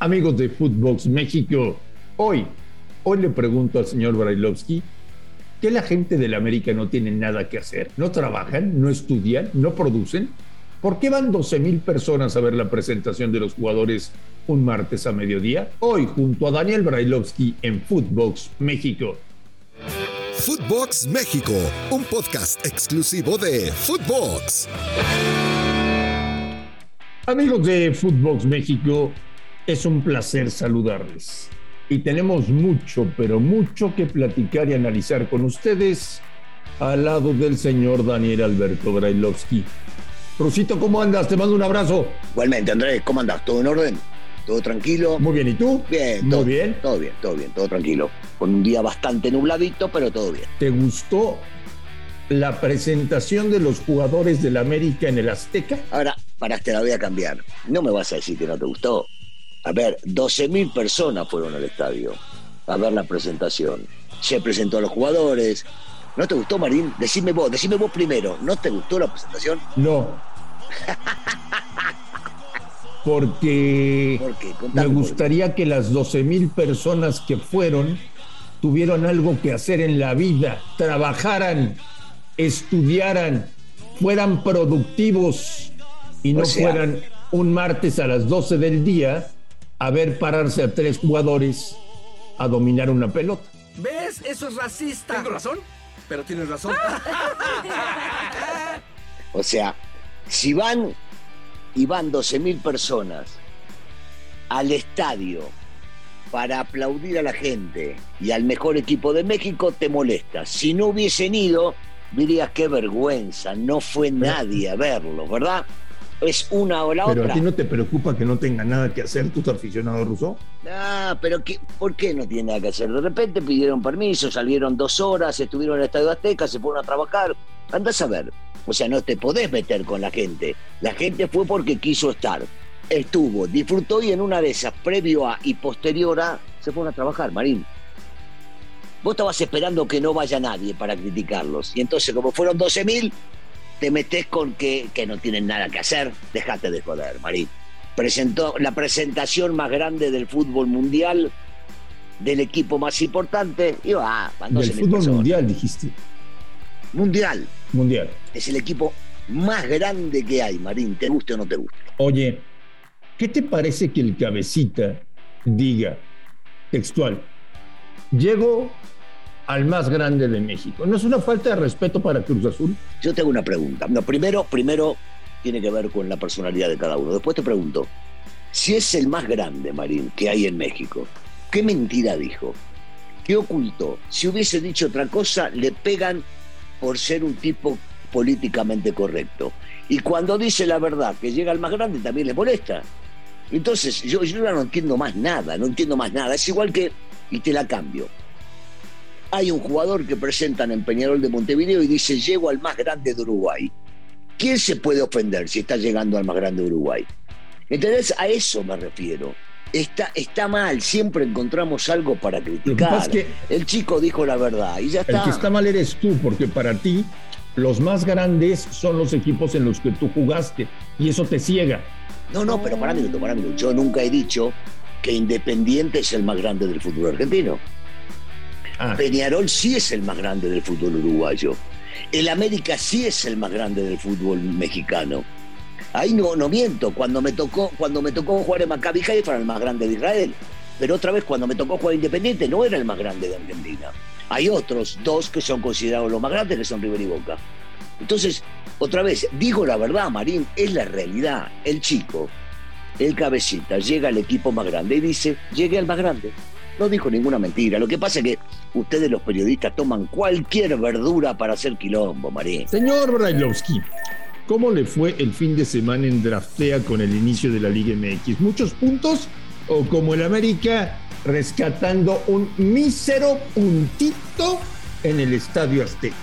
Amigos de Footbox México, hoy, hoy le pregunto al señor Brailovsky que la gente del América no tiene nada que hacer, no trabajan, no estudian, no producen. ¿Por qué van 12 mil personas a ver la presentación de los jugadores un martes a mediodía? Hoy, junto a Daniel Brailovsky en Footbox México. Footbox México, un podcast exclusivo de Footbox. Amigos de Footbox México, es un placer saludarles. Y tenemos mucho, pero mucho que platicar y analizar con ustedes al lado del señor Daniel Alberto Brailovsky. Rusito, ¿cómo andas? Te mando un abrazo. Igualmente, Andrés, ¿cómo andas? ¿Todo en orden? ¿Todo tranquilo? Muy bien, ¿y tú? Bien, Muy todo bien. Todo bien, todo bien, todo tranquilo. Con un día bastante nubladito, pero todo bien. ¿Te gustó la presentación de los jugadores del América en el Azteca? Ahora, para te la voy a cambiar. No me vas a decir que no te gustó. A ver, 12.000 personas fueron al estadio a ver la presentación. Se presentó a los jugadores. ¿No te gustó, Marín? Decime vos, decime vos primero. ¿No te gustó la presentación? No. Porque ¿Por qué? me gustaría que las 12 mil personas que fueron tuvieran algo que hacer en la vida, trabajaran, estudiaran, fueran productivos y no O sea- fueran un martes a las 12 del día a ver pararse a tres jugadores a dominar una pelota. ¿Ves? Eso es racista. ¿Tengo razón? Pero tienes razón. O sea, si van y van 12.000 personas al estadio para aplaudir a la gente y al mejor equipo de México, te molesta. Si no hubiesen ido, dirías qué vergüenza, no fue nadie a verlo, ¿verdad? Es una o la Pero otra. a ti no te preocupa que no tengan nada que hacer tus aficionados rusos. Ah, pero ¿qué- ¿por qué no tiene nada que hacer? De repente pidieron permiso, salieron dos horas, estuvieron en el Estadio Azteca, se fueron a trabajar. Andás a ver. O sea, no te podés meter con la gente. La gente fue porque quiso estar. Estuvo, disfrutó y en una de esas, previo a y posterior a, se fueron a trabajar, Marín. Vos estabas esperando que no vaya nadie para criticarlos. Y entonces, como fueron 12.000, te metés con que, que no tienen nada que hacer. Dejate de joder, Marín presentó la presentación más grande del fútbol mundial, del equipo más importante, y va, van Del 12.000 fútbol personas. mundial, dijiste. Mundial. Mundial. Es el equipo más grande que hay, Marín, te guste o no te guste. Oye, ¿qué te parece que el cabecita diga textual? Llego al más grande de México. ¿No es una falta de respeto para Cruz Azul? Yo tengo una pregunta. No, primero, primero tiene que ver con la personalidad de cada uno. Después te pregunto, si es el más grande, Marín, que hay en México, ¿qué mentira dijo? ¿Qué ocultó? Si hubiese dicho otra cosa, le pegan por ser un tipo políticamente correcto. Y cuando dice la verdad, que llega al más grande, también le molesta. Entonces, yo, yo no entiendo más nada, no entiendo más nada. Es igual que, y te la cambio. Hay un jugador que presentan en Peñarol de Montevideo y dice, llego al más grande de Uruguay. ¿Quién se puede ofender si está llegando al más grande de Uruguay? ¿Entendés? A eso me refiero. Está, está mal, siempre encontramos algo para criticar. pasa es que El chico dijo la verdad y ya el está. que está mal eres tú, porque para ti los más grandes son los equipos en los que tú jugaste y eso te ciega. No, no, pero para minuto, para minuto. Yo nunca he dicho que Independiente es el más grande del fútbol argentino. Ah, Peñarol sí es el más grande del fútbol uruguayo. El América sí es el más grande del fútbol mexicano. Ahí no, no miento. Cuando me tocó, cuando me tocó jugar en Maccabi Haifa era el más grande de Israel. Pero otra vez cuando me tocó jugar Independiente no era el más grande de Argentina. Hay otros dos que son considerados los más grandes que son River y Boca. Entonces, otra vez, digo la verdad, Marín, es la realidad. El chico, el cabecita, llega al equipo más grande y dice, llegué al más grande. No dijo ninguna mentira. Lo que pasa es que ustedes los periodistas toman cualquier verdura para hacer quilombo, Marín. Señor Brailovsky, ¿cómo le fue el fin de semana en Draftea con el inicio de la Liga MX? ¿Muchos puntos o como el América rescatando un mísero puntito en el Estadio Azteca?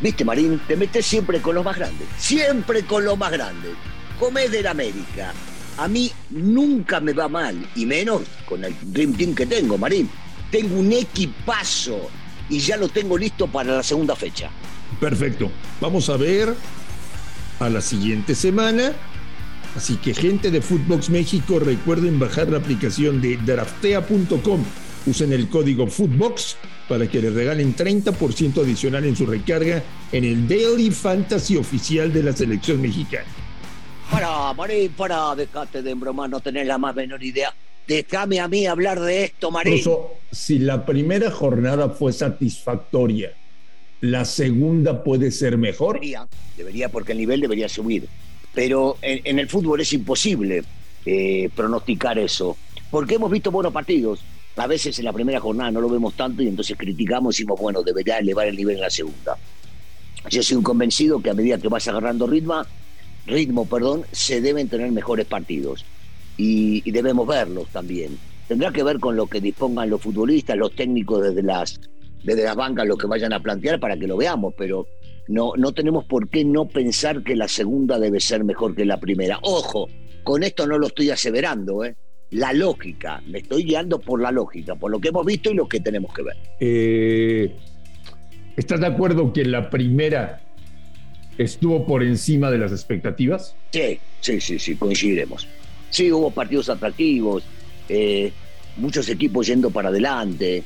Viste, Marín, te metes siempre con los más grandes. Siempre con los más grandes. Comés del América. A mí nunca me va mal, y menos con el Dream Team que tengo, Marín. Tengo un equipazo y ya lo tengo listo para la segunda fecha. Perfecto. Vamos a ver a la siguiente semana Así que gente de Footbox México, recuerden bajar la aplicación de draftea.com. Usen el código Footbox para que les regalen 30% adicional en su recarga en el Daily Fantasy oficial de la selección mexicana. Para, Marín, para, dejate de embromar, no tenés la más menor idea. Déjame a mí hablar de esto, Marín. Incluso si la primera jornada fue satisfactoria, ¿la segunda puede ser mejor? Debería, debería porque el nivel debería subir. Pero en, en el fútbol es imposible eh, pronosticar eso. Porque hemos visto buenos partidos. A veces en la primera jornada no lo vemos tanto y entonces criticamos y decimos, bueno, debería elevar el nivel en la segunda. Yo soy un convencido que a medida que vas agarrando ritmo, ritmo, perdón, se deben tener mejores partidos y, y, debemos verlos también. Tendrá que ver con lo que dispongan los futbolistas, los técnicos desde las, desde las bancas, lo que vayan a plantear para que lo veamos, pero no, no tenemos por qué no pensar que la segunda debe ser mejor que la primera. Ojo, con esto no lo estoy aseverando, ¿eh? La lógica, me estoy guiando por la lógica, por lo que hemos visto y lo que tenemos que ver. Eh, ¿Estás de acuerdo que la primera estuvo por encima de las expectativas? Sí, sí, sí, sí, coincidiremos. Sí, hubo partidos atractivos, eh, muchos equipos yendo para adelante,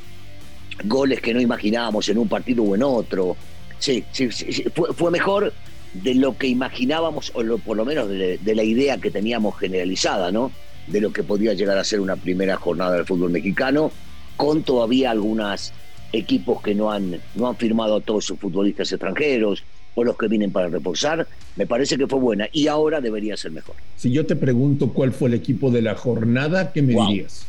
goles que no imaginábamos en un partido o en otro. Sí, sí, sí. Fue, fue, mejor de lo que imaginábamos, o por lo menos de, de, la idea que teníamos generalizada, ¿no? De lo que podía llegar a ser una primera jornada del fútbol mexicano, con todavía algunos equipos que no han, no han firmado a todos sus futbolistas extranjeros, o los que vienen para reforzar, me parece que fue buena y ahora debería ser mejor. Si yo te pregunto cuál fue el equipo de la jornada, ¿qué me wow. dirías?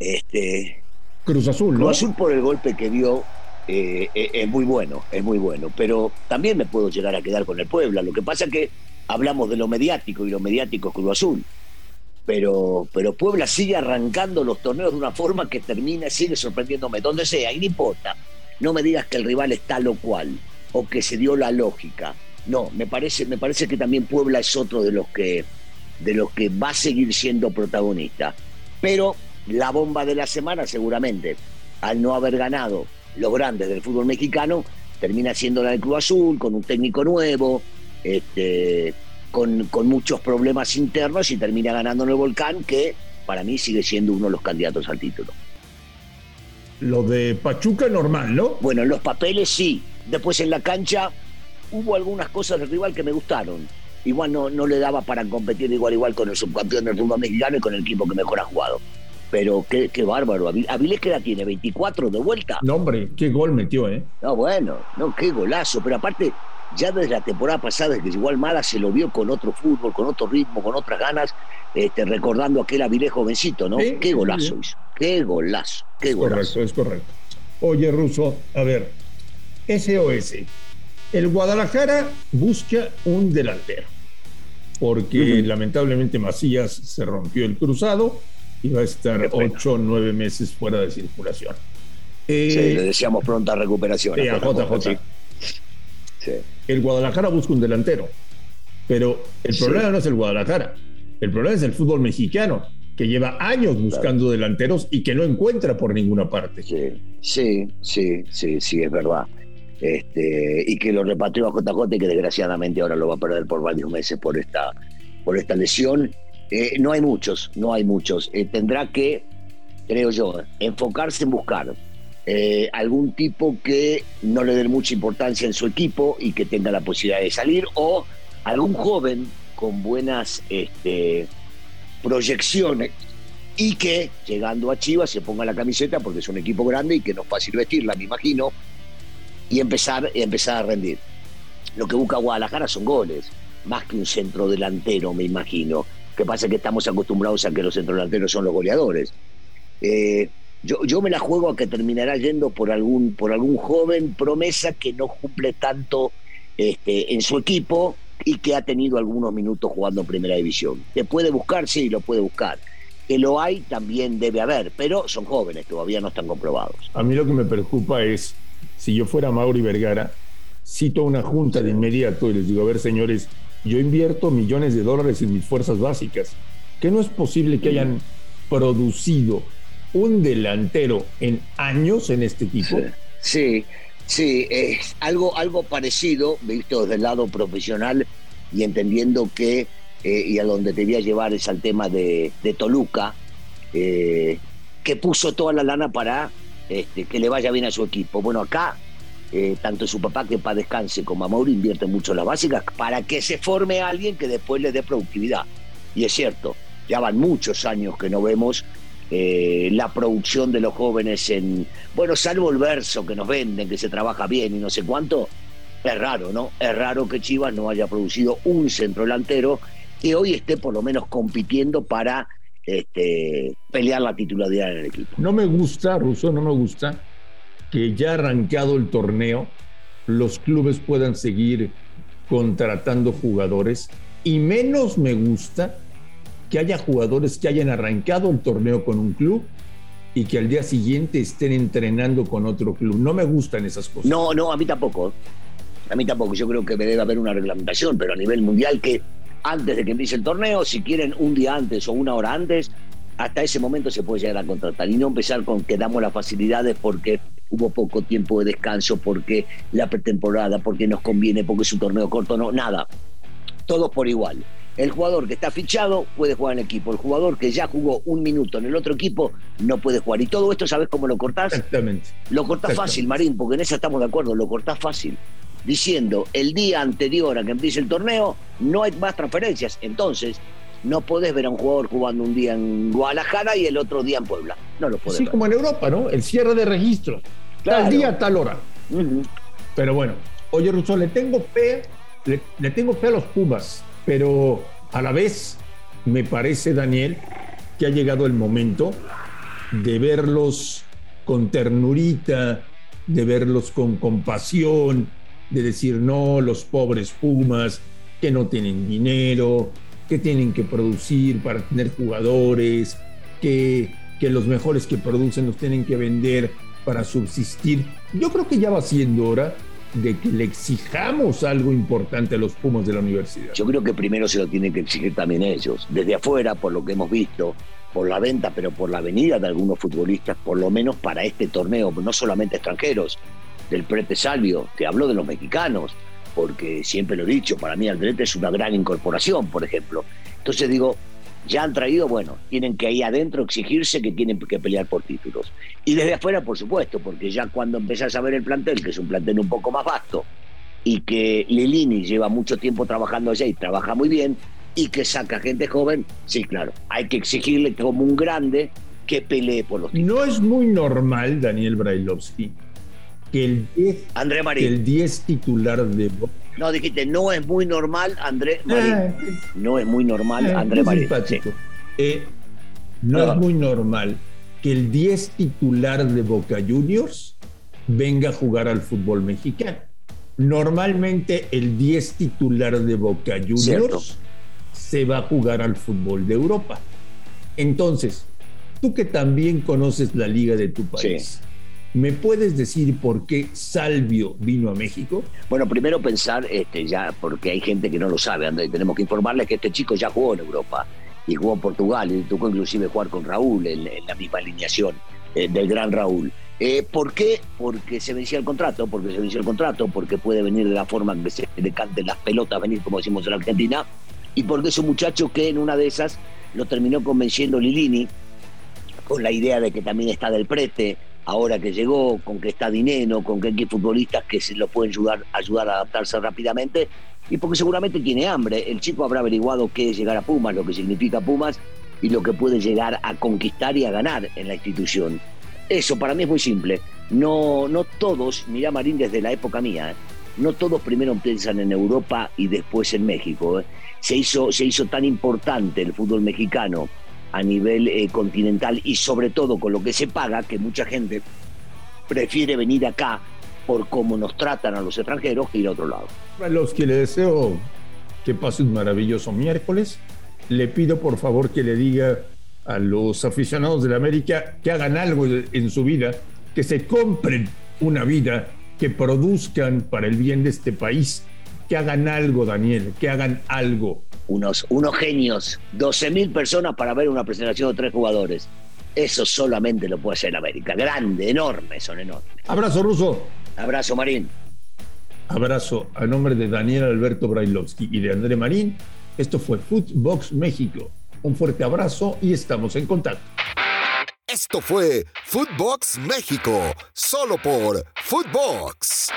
Este, Cruz Azul, ¿no? Cruz Azul por el golpe que dio eh, eh, es muy bueno, es muy bueno, pero también me puedo llegar a quedar con el Puebla. Lo que pasa es que hablamos de lo mediático y lo mediático es Cruz Azul. Pero, pero Puebla sigue arrancando los torneos de una forma que termina, sigue sorprendiéndome, donde sea, y no importa. No me digas que el rival está lo cual o que se dio la lógica. No, me parece, me parece que también Puebla es otro de los que de los que va a seguir siendo protagonista. Pero la bomba de la semana, seguramente, al no haber ganado los grandes del fútbol mexicano, termina siendo la del Club Azul, con un técnico nuevo, este, con, con muchos problemas internos y termina ganando en el Volcán, que para mí sigue siendo uno de los candidatos al título. Lo de Pachuca normal, ¿no? Bueno, en los papeles sí, Después en la cancha hubo algunas cosas del rival que me gustaron. Igual no, no le daba para competir igual igual con el subcampeón del fútbol mexicano y con el equipo que mejor ha jugado. Pero qué, qué bárbaro. ¿Avilés qué edad tiene? ¿24 de vuelta? No, hombre, qué gol metió, ¿eh? No, bueno, no, qué golazo. Pero aparte, ya desde la temporada pasada, desde que llegó Almada, se lo vio con otro fútbol, con otro ritmo, con otras ganas, este, recordando aquel Avilés jovencito, ¿no? ¿Sí? Qué golazo sí. hizo. Qué golazo. Qué es golazo. correcto, es correcto. Oye, Ruso, a ver, SOS. El Guadalajara busca un delantero, porque uh -huh. lamentablemente Macías se rompió el cruzado y va a estar ocho o nueve meses fuera de circulación. Eh, sí, le deseamos pronta recuperación. Sí, a JJ. Sí. Sí. El Guadalajara busca un delantero, pero el problema no es el Guadalajara, el problema es el fútbol mexicano que lleva años buscando claro. delanteros y que no encuentra por ninguna parte. Sí, sí, sí, sí, sí es verdad este, y que lo repatrió a JJ y que desgraciadamente ahora lo va a perder por varios meses por esta, por esta lesión. Eh, no hay muchos, no hay muchos. Eh, tendrá que, creo yo, enfocarse en buscar eh, algún tipo que no le dé mucha importancia en su equipo y que tenga la posibilidad de salir, o algún joven con buenas este, proyecciones y que llegando a Chivas se ponga la camiseta porque es un equipo grande y que no es fácil vestirla, me imagino, y empezar, empezar a rendir. Lo que busca Guadalajara son goles, más que un centro delantero, me imagino. que pasa que estamos acostumbrados a que los centrodelanteros son los goleadores. Eh, yo, yo me la juego a que terminará yendo por algún, por algún joven promesa que no cumple tanto este, en su equipo y que ha tenido algunos minutos jugando en primera división. ¿Te puede buscar? Sí, lo puede buscar. Que lo hay, también debe haber, pero son jóvenes, todavía no están comprobados. A mí lo que me preocupa es si yo fuera Mauri Vergara, cito una junta de inmediato y les digo, a ver, señores, yo invierto millones de dólares en mis fuerzas básicas, que no es posible que hayan producido un delantero en años en este equipo. Sí, sí, es algo, algo parecido, visto desde el lado profesional y entendiendo que eh, y a donde te voy a llevar es al tema de, de Toluca, eh, que puso toda la lana para este, que le vaya bien a su equipo. Bueno, acá, eh, tanto su papá que para descanse como a Mauro invierte mucho en las básicas para que se forme alguien que después le dé productividad. Y es cierto, ya van muchos años que no vemos eh, la producción de los jóvenes en, bueno, salvo el verso que nos venden, que se trabaja bien y no sé cuánto, es raro, ¿no? Es raro que Chivas no haya producido un centro delantero que hoy esté por lo menos compitiendo para este, pelear la titularidad en el equipo. No me gusta, Russo, no me gusta que ya arrancado el torneo, los clubes puedan seguir contratando jugadores y menos me gusta que haya jugadores que hayan arrancado el torneo con un club y que al día siguiente estén entrenando con otro club. No me gustan esas cosas. No, no, a mí tampoco. A mí tampoco. Yo creo que debe haber una reglamentación, pero a nivel mundial que antes de que empiece el torneo, si quieren un día antes o una hora antes, hasta ese momento se puede llegar a contratar y no empezar con que damos las facilidades porque hubo poco tiempo de descanso, porque la pretemporada, porque nos conviene, porque es un torneo corto, no, nada. Todos por igual. El jugador que está fichado puede jugar en equipo. El jugador que ya jugó un minuto en el otro equipo no puede jugar. Y todo esto, ¿sabes cómo lo cortás? Exactamente. Lo cortás fácil, Marín, porque en eso estamos de acuerdo. Lo cortás fácil. Diciendo el día anterior a que empiece el torneo, no hay más transferencias. Entonces, no podés ver a un jugador jugando un día en Guadalajara y el otro día en Puebla. No lo podés Sí, ver. como en Europa, ¿no? El cierre de registro. Claro. Tal día, tal hora. Pero bueno, oye, Russo, le tengo fe, le, le tengo fe a los Pumas, pero a la vez me parece, Daniel, que ha llegado el momento de verlos con ternurita, de verlos con compasión, de decir, no, los pobres Pumas, que no tienen dinero, que tienen que producir para tener jugadores, que, que los mejores que producen los tienen que vender para subsistir. Yo creo que ya va siendo hora de que le exijamos algo importante a los Pumas de la universidad. Yo creo que primero se lo tienen que exigir también ellos. Desde afuera, por lo que hemos visto, por la venta, pero por la venida de algunos futbolistas, por lo menos para este torneo, no solamente extranjeros, del Prete Salvio, te hablo de los mexicanos, porque siempre lo he dicho, para mí Aldrete es una gran incorporación, por ejemplo. Entonces digo, ya han traído, bueno, tienen que ahí adentro exigirse que tienen que pelear por títulos. Y desde afuera, por supuesto, porque ya cuando empezás a ver el plantel, que es un plantel un poco más vasto, y que Lilini lleva mucho tiempo trabajando allá y trabaja muy bien, y que saca gente joven, sí, claro, hay que exigirle como un grande que pelee por los títulos. No es muy normal, Daniel Brailovsky, que el 10, André que el 10 titular de Boca- no dijiste, no es muy normal, André Marín. Eh, No es muy normal, eh, André muy Marín. Eh, no es muy normal que el 10 titular de Boca Juniors venga a jugar al fútbol mexicano. Normalmente el 10 titular de Boca Juniors Cierto. se va a jugar al fútbol de Europa. Entonces, tú que también conoces la liga de tu país, ¿me puedes decir por qué Salvio vino a México? Bueno, primero pensar, este, ya, porque hay gente que no lo sabe, tenemos que informarles que este chico ya jugó en Europa y jugó en Portugal y tocó inclusive jugar con Raúl en, la misma alineación eh, del gran Raúl. Eh, ¿Por qué? Porque se vencía el contrato, porque se venció el contrato, porque puede venir de la forma que se le canten las pelotas, venir como decimos en Argentina, y porque es un muchacho que en una de esas lo terminó convenciendo Lilini con la idea de que también está del prete, ahora que llegó, con que está Dineno, con que hay futbolistas que se lo pueden ayudar, ayudar a adaptarse rápidamente, y porque seguramente tiene hambre. El chico habrá averiguado qué es llegar a Pumas, lo que significa Pumas y lo que puede llegar a conquistar y a ganar en la institución. Eso para mí es muy simple. No, no todos, mirá Marín desde la época mía, ¿eh? no todos primero piensan en Europa y después en México. ¿eh? Se, hizo, se hizo tan importante el fútbol mexicano a nivel eh, continental y sobre todo con lo que se paga, que mucha gente prefiere venir acá por cómo nos tratan a los extranjeros que ir a otro lado. A los que le deseo que pase un maravilloso miércoles, le pido por favor que le diga a los aficionados de la América que hagan algo en su vida, que se compren una vida, que produzcan para el bien de este país, que hagan algo, Daniel, que hagan algo. Unos, unos genios, 12.000 personas para ver una presentación de tres jugadores. Eso solamente lo puede hacer América. Grande, enorme, son enormes. Abrazo ruso. Abrazo, Marín. Abrazo a nombre de Daniel Alberto Brailovsky y de André Marín. Esto fue Footbox México. Un fuerte abrazo y estamos en contacto. Esto fue Footbox México, solo por Footbox.